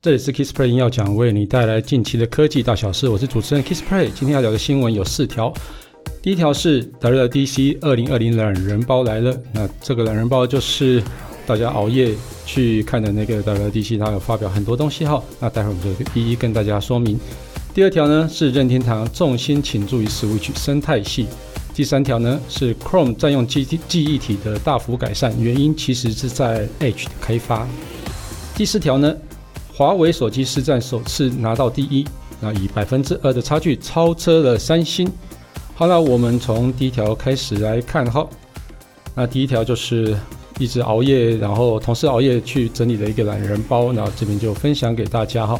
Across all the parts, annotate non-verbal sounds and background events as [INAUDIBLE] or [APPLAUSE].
这里是 Kissplay 要讲，为你带来近期的科技大小事。我是主持人 Kissplay，今天要聊的新闻有四条。第一条是 WDC 二零二零懒人包来了。那这个懒人包就是大家熬夜去看的那个 WDC，它有发表很多东西哈。那待会儿我们就一一跟大家说明。第二条呢是任天堂重心倾注于 Switch 生态系。第三条呢是 Chrome 占用记记忆体的大幅改善，原因其实是在 Edge 的开发。第四条呢？华为手机市占首次拿到第一，那以百分之二的差距超车了三星。好了，我们从第一条开始来看哈。那第一条就是一直熬夜，然后同事熬夜去整理的一个懒人包，那这边就分享给大家哈。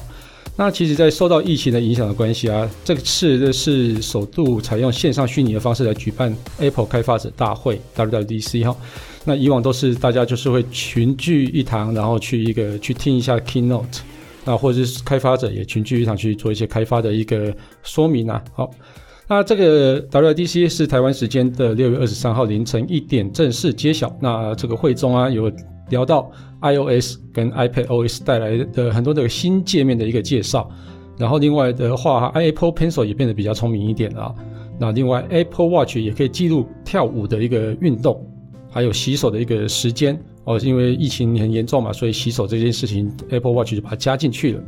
那其实，在受到疫情的影响的关系啊，这次的是首度采用线上虚拟的方式来举办 Apple 开发者大会 WWDC 哈。那以往都是大家就是会群聚一堂，然后去一个去听一下 Keynote，那或者是开发者也群聚一堂去做一些开发的一个说明啊。好，那这个 WDC 是台湾时间的六月二十三号凌晨一点正式揭晓。那这个会中啊有聊到 iOS 跟 iPadOS 带来的很多的新界面的一个介绍，然后另外的话，Apple Pencil 也变得比较聪明一点啊。那另外 Apple Watch 也可以记录跳舞的一个运动。还有洗手的一个时间哦，因为疫情很严重嘛，所以洗手这件事情，Apple Watch 就把它加进去了。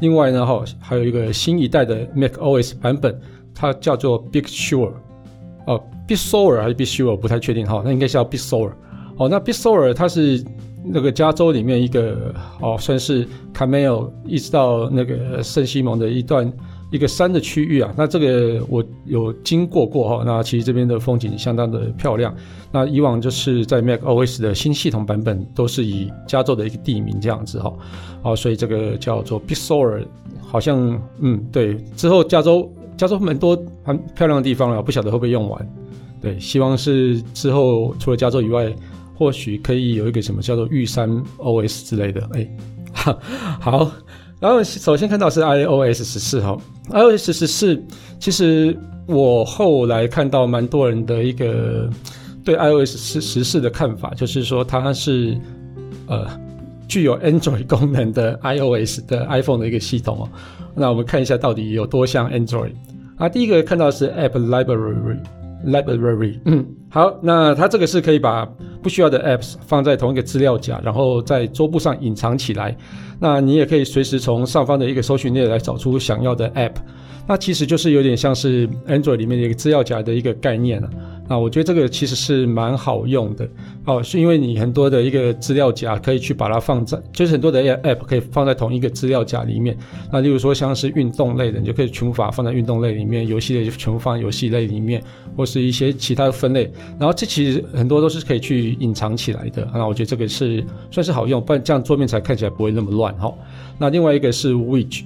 另外呢，哈，还有一个新一代的 macOS 版本，它叫做 Big Sur，e 哦，Big Sur e 还是 Big Sur 不太确定哈，那应该是叫 Big Sur。e 哦。那 Big Sur e 它是那个加州里面一个哦，算是 Camel 一直到那个圣西蒙的一段。一个山的区域啊，那这个我有经过过哈，那其实这边的风景相当的漂亮。那以往就是在 macOS 的新系统版本都是以加州的一个地名这样子哈，哦，所以这个叫做 Big Sur，好像嗯对，之后加州加州蛮多很漂亮的地方了，不晓得会不会用完。对，希望是之后除了加州以外，或许可以有一个什么叫做玉山 OS 之类的。哎，[LAUGHS] 好。然后首先看到是 iOS 十四哈，iOS 十四其实我后来看到蛮多人的一个对 iOS 十十四的看法，就是说它是呃具有 Android 功能的 iOS 的 iPhone 的一个系统哦。那我们看一下到底有多像 Android 啊？第一个看到是 App Library Library，嗯，好，那它这个是可以把不需要的 Apps 放在同一个资料夹，然后在桌布上隐藏起来。那你也可以随时从上方的一个搜寻列来找出想要的 App，那其实就是有点像是 Android 里面的一个资料夹的一个概念了啊。那我觉得这个其实是蛮好用的哦，是因为你很多的一个资料夹可以去把它放在，就是很多的 App 可以放在同一个资料夹里面。那例如说像是运动类的，你就可以全部把它放在运动类里面；游戏类就全部放在游戏类里面，或是一些其他的分类。然后这其实很多都是可以去隐藏起来的。那我觉得这个是算是好用，不然这样桌面才看起来不会那么乱。好，那另外一个是 Which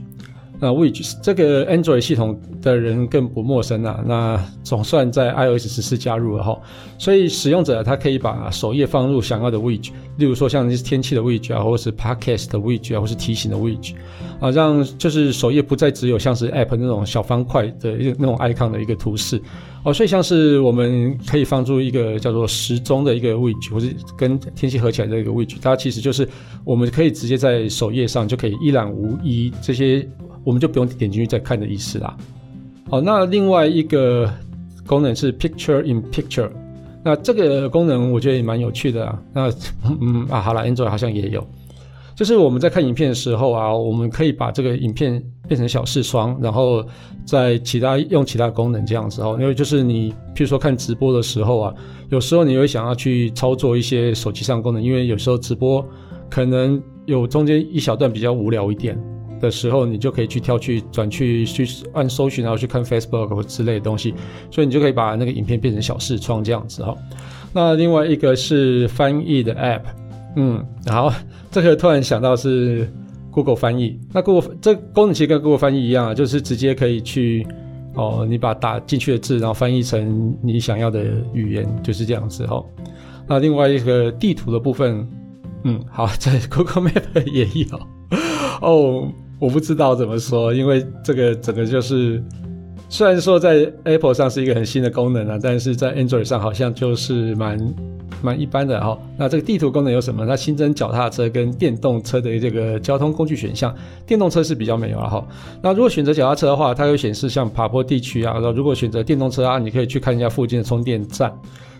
那 Widget 这个 Android 系统的人更不陌生啊。那总算在 iOS 十四加入了哈，所以使用者他可以把首页放入想要的 WIG，例如说像是天气的 WIG 啊，或者是 Podcast 的 WIG 啊，或是提醒的 WIG 啊，让就是首页不再只有像是 App 那种小方块的那种 icon 的一个图示。哦，所以像是我们可以放出一个叫做时钟的一个 widget，或是跟天气合起来的一个 widget，它其实就是我们可以直接在首页上就可以一览无遗，这些我们就不用点进去再看的意思啦。好，那另外一个功能是 Picture in Picture，那这个功能我觉得也蛮有趣的啊。那 [LAUGHS] 嗯啊，好了，Android 好像也有。就是我们在看影片的时候啊，我们可以把这个影片变成小视窗，然后在其他用其他功能这样子哦。因为就是你，譬如说看直播的时候啊，有时候你会想要去操作一些手机上功能，因为有时候直播可能有中间一小段比较无聊一点的时候，你就可以去跳去转去去按搜寻，然后去看 Facebook 之类的东西，所以你就可以把那个影片变成小视窗这样子哈。那另外一个是翻译的 App，嗯，好。这个突然想到是 Google 翻译，那 Google 这功能其实跟 Google 翻译一样啊，就是直接可以去哦，你把打进去的字，然后翻译成你想要的语言，就是这样子哈。那另外一个地图的部分，嗯，好，在 Google Map 也有哦，我不知道怎么说，因为这个整个就是虽然说在 Apple 上是一个很新的功能啊，但是在 Android 上好像就是蛮。蛮一般的哈。那这个地图功能有什么？它新增脚踏车跟电动车的这个交通工具选项，电动车是比较没有了哈。那如果选择脚踏车的话，它会显示像爬坡地区啊。然后如果选择电动车啊，你可以去看一下附近的充电站。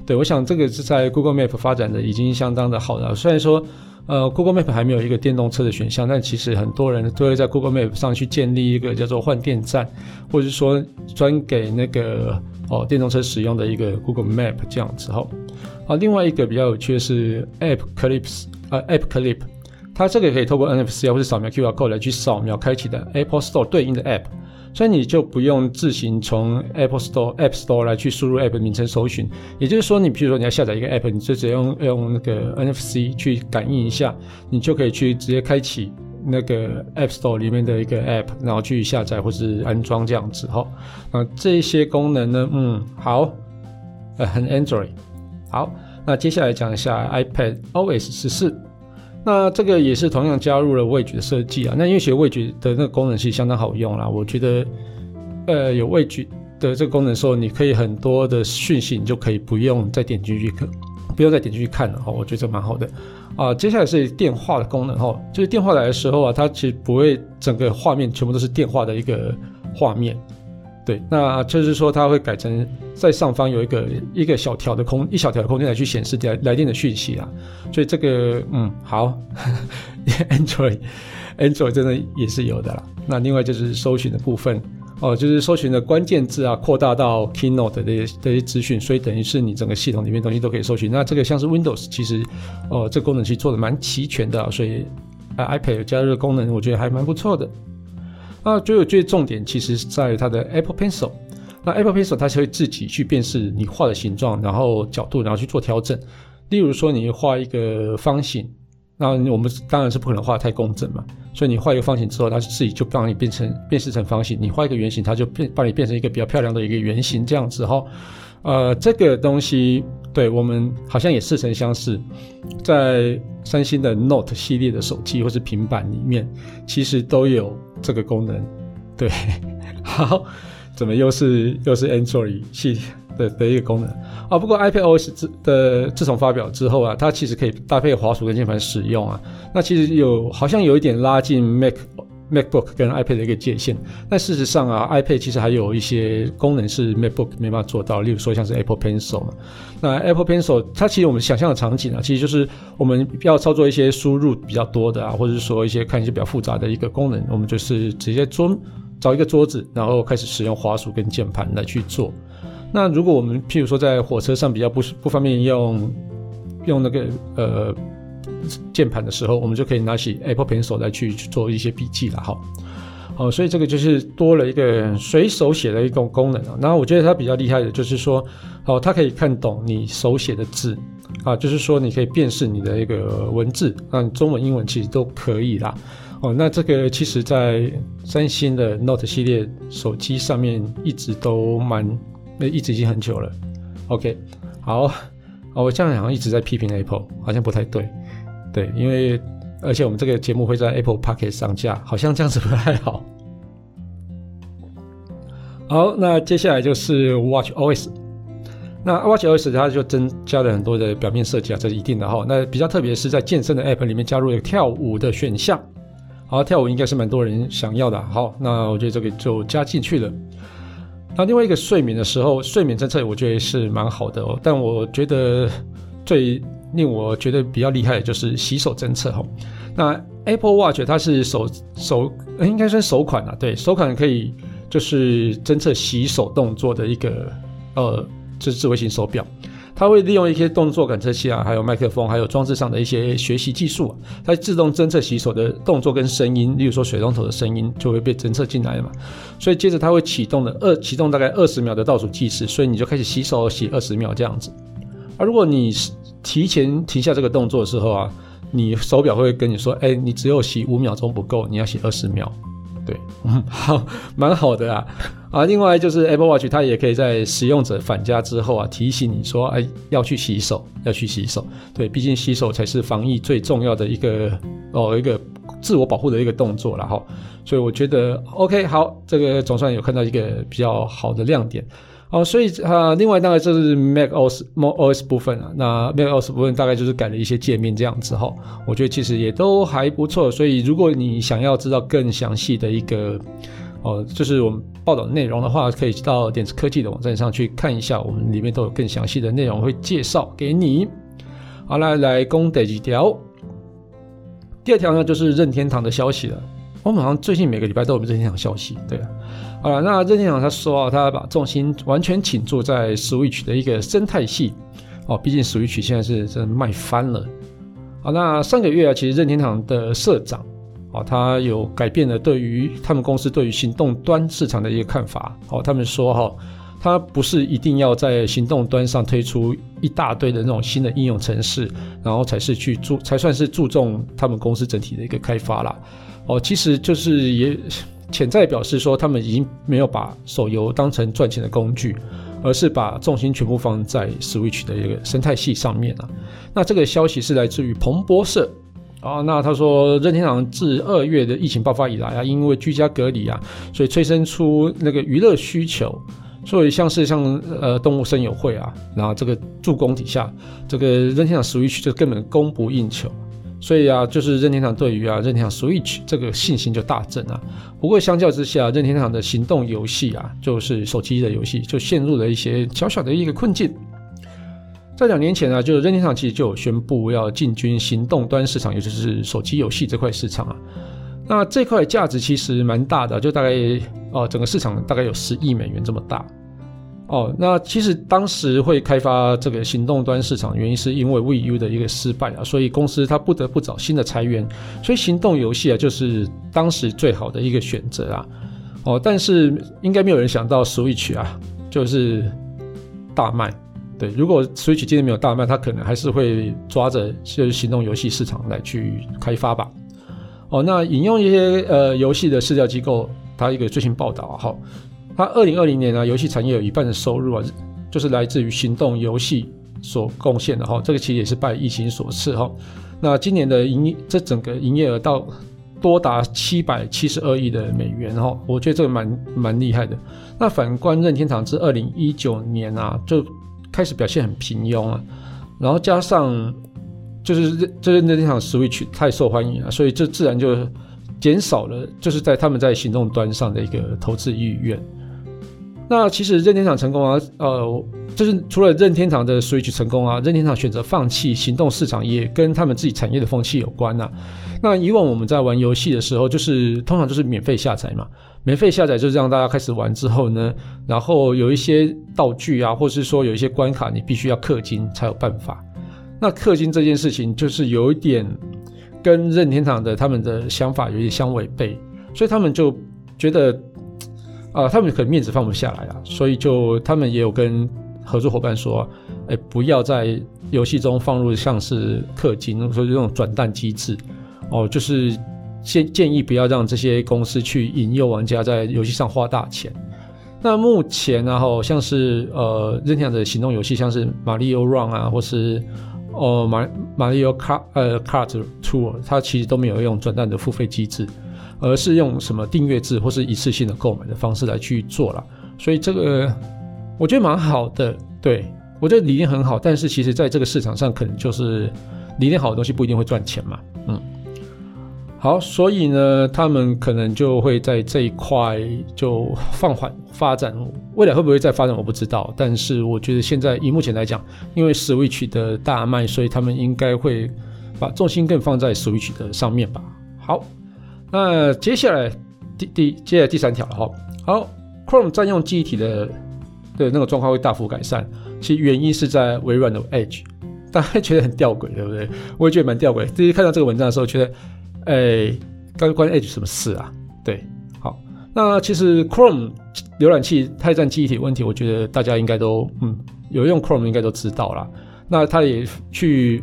对，我想这个是在 Google Map 发展的已经相当的好了。虽然说，呃，Google Map 还没有一个电动车的选项，但其实很多人都会在 Google Map 上去建立一个叫做换电站，或者是说专给那个哦电动车使用的一个 Google Map 这样子哈。啊，另外一个比较有趣的是 App Clips 啊，App Clip，它这个也可以透过 NFC 或者扫描 QR code 来去扫描开启的 Apple Store 对应的 App。所以你就不用自行从 Apple Store、App Store 来去输入 App 名称搜寻，也就是说，你比如说你要下载一个 App，你就直接用用那个 NFC 去感应一下，你就可以去直接开启那个 App Store 里面的一个 App，然后去下载或是安装这样子哈。那这些功能呢，嗯，好，呃，很 Android。好，那接下来讲一下 iPad OS 十四。那这个也是同样加入了味觉的设计啊。那因为学 Widget 的那个功能其实相当好用啦，我觉得，呃，有味觉的这个功能的时候，你可以很多的讯息你就可以不用再点进去看，不用再点进去看了哈。我觉得这蛮好的啊。接下来是电话的功能哈，就是电话来的时候啊，它其实不会整个画面全部都是电话的一个画面。对，那就是说它会改成在上方有一个一个小条的空一小条的空间来去显示来来电的讯息啊，所以这个嗯好，[LAUGHS] Android Android 真的也是有的啦。那另外就是搜寻的部分哦，就是搜寻的关键字啊扩大到 Keynote 的这些这些资讯，所以等于是你整个系统里面东西都可以搜寻。那这个像是 Windows 其实哦这功能其实做的蛮齐全的，所以啊 iPad 加入的功能我觉得还蛮不错的。那最有最重点，其实是在它的 Apple Pencil。那 Apple Pencil 它是会自己去辨识你画的形状，然后角度，然后去做调整。例如说，你画一个方形，那我们当然是不可能画太工整嘛。所以你画一个方形之后，它自己就帮你变成辨识成方形。你画一个圆形，它就变帮你变成一个比较漂亮的一个圆形这样子哈。呃，这个东西对我们好像也似曾相识，在三星的 Note 系列的手机或是平板里面，其实都有这个功能。对，好，怎么又是又是 Android 系的的一个功能啊？不过 iPadOS 自的自从发表之后啊，它其实可以搭配滑鼠跟键盘使用啊。那其实有好像有一点拉近 Mac。MacBook 跟 iPad 的一个界限，但事实上啊，iPad 其实还有一些功能是 MacBook 没办法做到，例如说像是 Apple Pencil 嘛。那 Apple Pencil 它其实我们想象的场景啊，其实就是我们要操作一些输入比较多的啊，或者是说一些看一些比较复杂的一个功能，我们就是直接桌找一个桌子，然后开始使用滑鼠跟键盘来去做。那如果我们譬如说在火车上比较不不方便用用那个呃。键盘的时候，我们就可以拿起 Apple Pencil 来去做一些笔记了哈。好，所以这个就是多了一个随手写的一种功能啊。然后我觉得它比较厉害的就是说，哦，它可以看懂你手写的字啊，就是说你可以辨识你的一个文字，那中文、英文其实都可以啦。哦，那这个其实在三星的 Note 系列手机上面一直都蛮，那一直已经很久了。OK，好，我这样好像一直在批评 Apple，好像不太对。对，因为而且我们这个节目会在 Apple Pocket 上架，好像这样子不太好。好，那接下来就是 Watch OS。那 Watch OS 它就增加了很多的表面设计啊，这是一定的哈。那比较特别是在健身的 App 里面加入了跳舞的选项。好，跳舞应该是蛮多人想要的。好，那我觉得这个就加进去了。那另外一个睡眠的时候，睡眠政策我觉得是蛮好的哦，但我觉得最令我觉得比较厉害的就是洗手侦测哈，那 Apple Watch 它是首首应该算首款啊，对，首款可以就是侦测洗手动作的一个呃，就是智慧型手表，它会利用一些动作感测器啊，还有麦克风，还有装置上的一些学习技术啊，它自动侦测洗手的动作跟声音，例如说水龙头的声音就会被侦测进来了嘛，所以接着它会启动的二启动大概二十秒的倒数计时，所以你就开始洗手洗二十秒这样子，而如果你是提前停下这个动作的时候啊，你手表会跟你说：“哎，你只有洗五秒钟不够，你要洗二十秒。”对，嗯，[LAUGHS] 好，蛮好的啊。啊，另外就是 Apple Watch 它也可以在使用者返家之后啊，提醒你说：“哎，要去洗手，要去洗手。”对，毕竟洗手才是防疫最重要的一个哦，一个自我保护的一个动作了哈。所以我觉得 OK，好，这个总算有看到一个比较好的亮点。哦，所以啊，另外大概就是 Mac OS OS 部分啊，那 Mac OS 部分大概就是改了一些界面这样子哈，我觉得其实也都还不错。所以如果你想要知道更详细的一个哦，就是我们报道内容的话，可以到点子科技的网站上去看一下，我们里面都有更详细的内容会介绍给你。好，来来攻第几条？第二条呢，就是任天堂的消息了。我们好像最近每个礼拜都有任天堂消息，对啊。好了，那任天堂他说啊，他把重心完全倾注在 Switch 的一个生态系哦，毕竟 Switch 现在是真的卖翻了。好，那上个月啊，其实任天堂的社长哦，他有改变了对于他们公司对于行动端市场的一个看法。哦，他们说哈，他不是一定要在行动端上推出一大堆的那种新的应用程式，然后才是去注才算是注重他们公司整体的一个开发啦。哦，其实就是也。潜在表示说，他们已经没有把手游当成赚钱的工具，而是把重心全部放在 Switch 的一个生态系上面啊。那这个消息是来自于彭博社啊。那他说，任天堂自二月的疫情爆发以来啊，因为居家隔离啊，所以催生出那个娱乐需求，所以像是像呃动物森友会啊，然后这个助攻底下，这个任天堂 Switch 就根本供不应求。所以啊，就是任天堂对于啊任天堂 Switch 这个信心就大增啊。不过相较之下，任天堂的行动游戏啊，就是手机的游戏，就陷入了一些小小的一个困境。在两年前啊，就任天堂其实就有宣布要进军行动端市场，也就是手机游戏这块市场啊。那这块价值其实蛮大的，就大概哦，整个市场大概有十亿美元这么大。哦，那其实当时会开发这个行动端市场，原因是因为 Wii U 的一个失败啊，所以公司它不得不找新的财源，所以行动游戏啊就是当时最好的一个选择啊。哦，但是应该没有人想到 Switch 啊就是大卖。对，如果 Switch 今天没有大卖，它可能还是会抓着就是行动游戏市场来去开发吧。哦，那引用一些呃游戏的市调机构，它一个最新报道啊，好。它二零二零年呢，游戏产业有一半的收入啊，就是来自于行动游戏所贡献的哈。这个其实也是拜疫情所赐哈。那今年的营业，这整个营业额到多达七百七十二亿的美元哈，我觉得这个蛮蛮厉害的。那反观任天堂自二零一九年啊，就开始表现很平庸啊，然后加上就是这任天堂 Switch 太受欢迎了，所以这自然就减少了，就是在他们在行动端上的一个投资意愿。那其实任天堂成功啊，呃，就是除了任天堂的 Switch 成功啊，任天堂选择放弃行动市场也跟他们自己产业的风气有关、啊。那以往我们在玩游戏的时候，就是通常就是免费下载嘛，免费下载就是让大家开始玩之后呢，然后有一些道具啊，或是说有一些关卡，你必须要氪金才有办法。那氪金这件事情就是有一点跟任天堂的他们的想法有点相违背，所以他们就觉得。啊、他们可能面子放不下来啊，所以就他们也有跟合作伙伴说，哎，不要在游戏中放入像是氪金，所以这种转蛋机制，哦，就是建建议不要让这些公司去引诱玩家在游戏上花大钱。那目前然后像是呃任天堂的行动游戏，像是马里奥 Run 啊，或是哦马马里奥卡呃 Kart Tour，它其实都没有用转蛋的付费机制。而是用什么订阅制或是一次性的购买的方式来去做了，所以这个我觉得蛮好的。对，我觉得理念很好，但是其实在这个市场上，可能就是理念好的东西不一定会赚钱嘛。嗯，好，所以呢，他们可能就会在这一块就放缓发展，未来会不会再发展我不知道。但是我觉得现在以目前来讲，因为 Switch 的大卖，所以他们应该会把重心更放在 Switch 的上面吧。好。那接下来第第接下来第三条了哈，好，Chrome 占用记忆体的的那个状况会大幅改善，其原因是在微软的 Edge，大家觉得很吊诡，对不对？我也觉得蛮吊诡。第一看到这个文章的时候，觉得，哎、欸，关关 Edge 什么事啊？对，好，那其实 Chrome 浏览器太占记忆体问题，我觉得大家应该都嗯有用 Chrome 应该都知道啦。那他也去。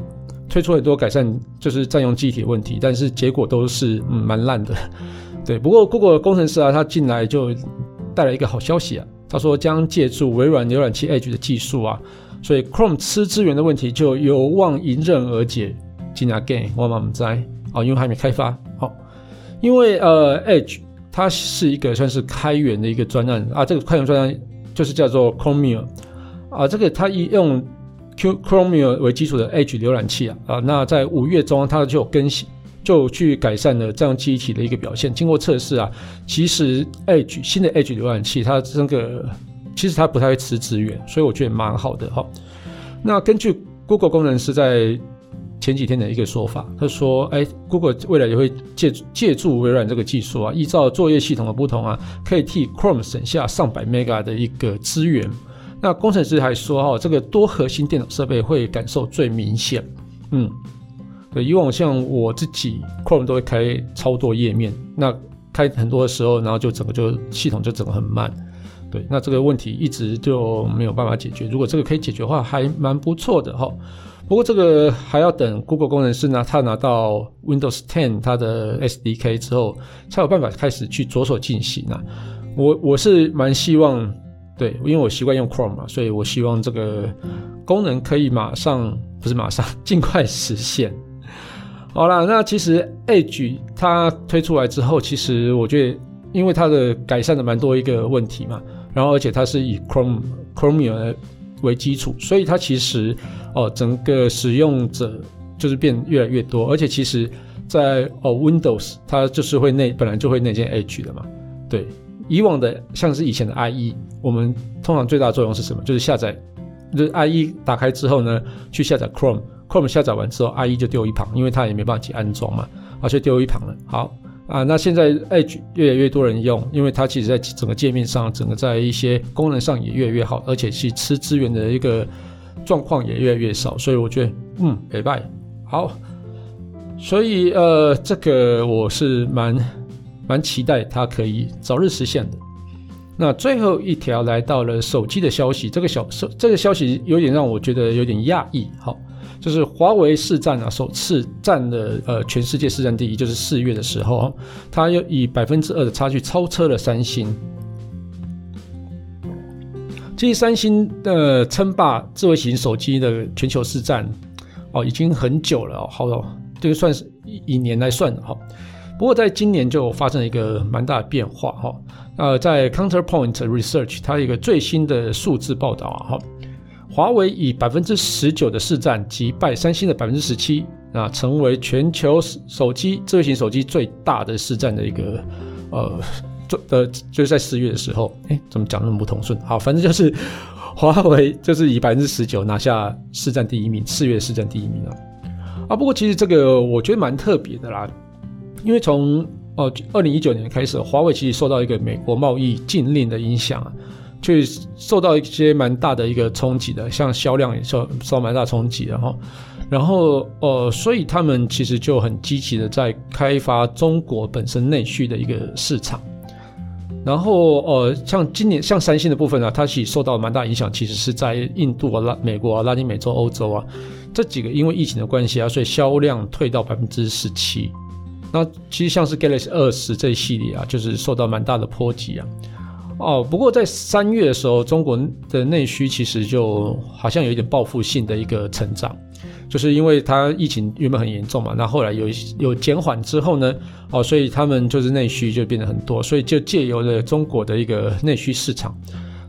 推出很多改善，就是占用记忆体的问题，但是结果都是嗯蛮烂的。对，不过 Google 工程师啊，他进来就带来一个好消息啊，他说将借助微软浏览器 Edge 的技术啊，所以 Chrome 吃资源的问题就有望迎刃而解。进来 g a i n 我们不在啊，因为还没开发好，因为呃 Edge 它是一个算是开源的一个专案啊，这个开源专案就是叫做 Chromium 啊，这个它一用 Chromium 为基础的 Edge 浏览器啊啊，那在五月中它就有更新，就去改善了这样记忆体的一个表现。经过测试啊，其实 Edge 新的 Edge 浏览器它这个其实它不太会吃资源，所以我觉得蛮好的哈。那根据 Google 工程师在前几天的一个说法，他说：“哎，Google 未来也会借助借助微软这个技术啊，依照作业系统的不同啊，可以替 Chrome 省下上百 Mega 的一个资源。那工程师还说哈，这个多核心电脑设备会感受最明显。嗯，对，以往像我自己 Chrome 都会开超多页面，那开很多的时候，然后就整个就系统就整个很慢。对，那这个问题一直就没有办法解决。如果这个可以解决的话，还蛮不错的哈。”不过这个还要等 Google 工程师拿他拿到 Windows 10它的 SDK 之后，才有办法开始去着手进行啊。我我是蛮希望，对，因为我习惯用 Chrome 嘛，所以我希望这个功能可以马上，不是马上，[LAUGHS] 尽快实现。好啦，那其实 Edge 它推出来之后，其实我觉得，因为它的改善了蛮多一个问题嘛，然后而且它是以 Chrome Chromium 为基础，所以它其实哦，整个使用者就是变越来越多，而且其实在哦 Windows 它就是会内本来就会内建 Edge 的嘛。对，以往的像是以前的 IE，我们通常最大的作用是什么？就是下载，就是 IE 打开之后呢，去下载 Chrome，Chrome 下载完之后，IE 就丢一旁，因为它也没办法去安装嘛，而且丢一旁了。好。啊，那现在 Edge 越来越多人用，因为它其实在整个界面上，整个在一些功能上也越来越好，而且其吃资源的一个状况也越来越少，所以我觉得，嗯，没拜好，所以呃，这个我是蛮蛮期待它可以早日实现的。那最后一条来到了手机的消息，这个小手这个消息有点让我觉得有点讶异，好。就是华为市占啊，首次占了呃全世界市占第一，就是四月的时候，它又以百分之二的差距超车了三星。其实三星的称霸智慧型手机的全球市占哦，已经很久了哦，好了，这个算是以年来算的哈。不过在今年就发生了一个蛮大的变化哈。呃，在 Counterpoint Research 它一个最新的数字报道啊哈。华为以百分之十九的市占击败三星的百分之十七，啊，成为全球手机智慧型手机最大的市占的一个，呃，做的就是在四月的时候，哎，怎么讲那么不通顺？好，反正就是 [LAUGHS] 华为就是以百分之十九拿下市占第一名，四月市占第一名啊。啊，不过其实这个我觉得蛮特别的啦，因为从哦二零一九年开始，华为其实受到一个美国贸易禁令的影响啊。去受到一些蛮大的一个冲击的，像销量也受受蛮大冲击的哈，然后呃，所以他们其实就很积极的在开发中国本身内需的一个市场，然后呃，像今年像三星的部分呢、啊，它其实受到蛮大影响，其实是在印度啊、拉美国啊、拉丁美洲、欧洲啊这几个因为疫情的关系啊，所以销量退到百分之十七。那其实像是 Galaxy 二十这一系列啊，就是受到蛮大的波及啊。哦，不过在三月的时候，中国的内需其实就好像有一点报复性的一个成长，就是因为它疫情原本很严重嘛，那后来有有减缓之后呢，哦，所以他们就是内需就变得很多，所以就借由了中国的一个内需市场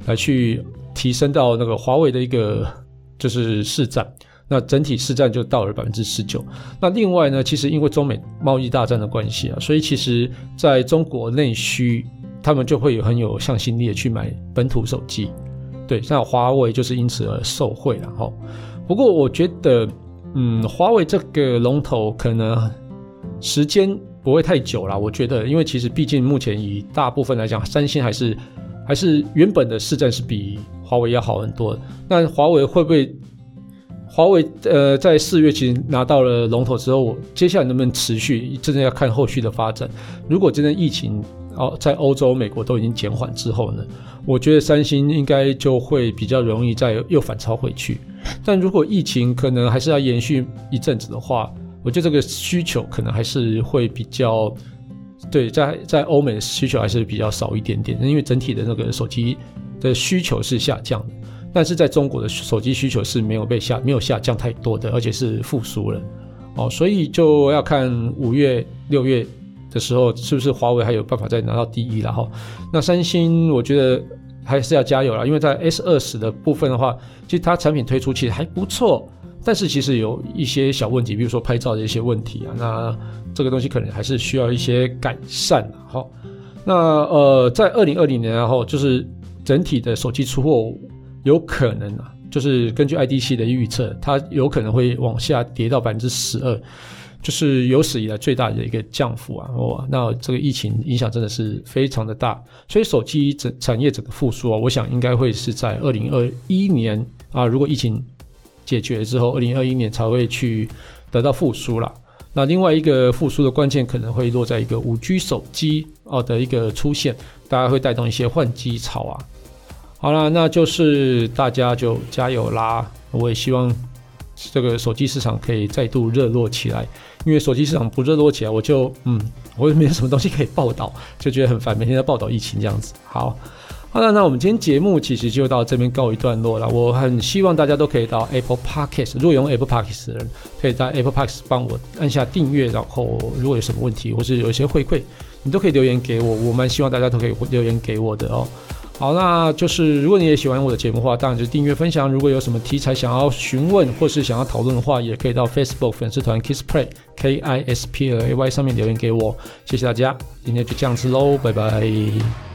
来去提升到那个华为的一个就是市占，那整体市占就到了百分之十九。那另外呢，其实因为中美贸易大战的关系啊，所以其实在中国内需。他们就会有很有向心力的去买本土手机，对，像华为就是因此而受惠了哈。不过我觉得，嗯，华为这个龙头可能时间不会太久了。我觉得，因为其实毕竟目前以大部分来讲，三星还是还是原本的市占是比华为要好很多。那华为会不会？华为呃，在四月其实拿到了龙头之后，接下来能不能持续，真的要看后续的发展。如果真的疫情，哦，在欧洲、美国都已经减缓之后呢，我觉得三星应该就会比较容易再又反超回去。但如果疫情可能还是要延续一阵子的话，我觉得这个需求可能还是会比较，对，在在欧美的需求还是比较少一点点，因为整体的那个手机的需求是下降的，但是在中国的手机需求是没有被下没有下降太多的，而且是复苏了。哦，所以就要看五月、六月。的时候，是不是华为还有办法再拿到第一了哈？那三星，我觉得还是要加油了，因为在 S 二十的部分的话，其实它产品推出其实还不错，但是其实有一些小问题，比如说拍照的一些问题啊，那这个东西可能还是需要一些改善。好，那呃，在二零二零年然后就是整体的手机出货有可能啊，就是根据 IDC 的预测，它有可能会往下跌到百分之十二。就是有史以来最大的一个降幅啊！哦，那这个疫情影响真的是非常的大，所以手机整产业整个复苏啊，我想应该会是在二零二一年啊，如果疫情解决之后，二零二一年才会去得到复苏了。那另外一个复苏的关键可能会落在一个五 G 手机哦的一个出现，大家会带动一些换机潮啊。好了，那就是大家就加油啦！我也希望。这个手机市场可以再度热络起来，因为手机市场不热络起来，我就嗯，我也没有什么东西可以报道，就觉得很烦，每天在报道疫情这样子。好，好了，那我们今天节目其实就到这边告一段落了。我很希望大家都可以到 Apple Podcast，如果用 Apple Podcast 的人，可以在 Apple Podcast 帮我按下订阅，然后如果有什么问题或是有一些回馈，你都可以留言给我，我蛮希望大家都可以留言给我的哦。好，那就是如果你也喜欢我的节目的话，当然就订阅分享。如果有什么题材想要询问或是想要讨论的话，也可以到 Facebook 粉丝团 Kiss Play K I S P L A Y 上面留言给我。谢谢大家，今天就这样子喽，拜拜。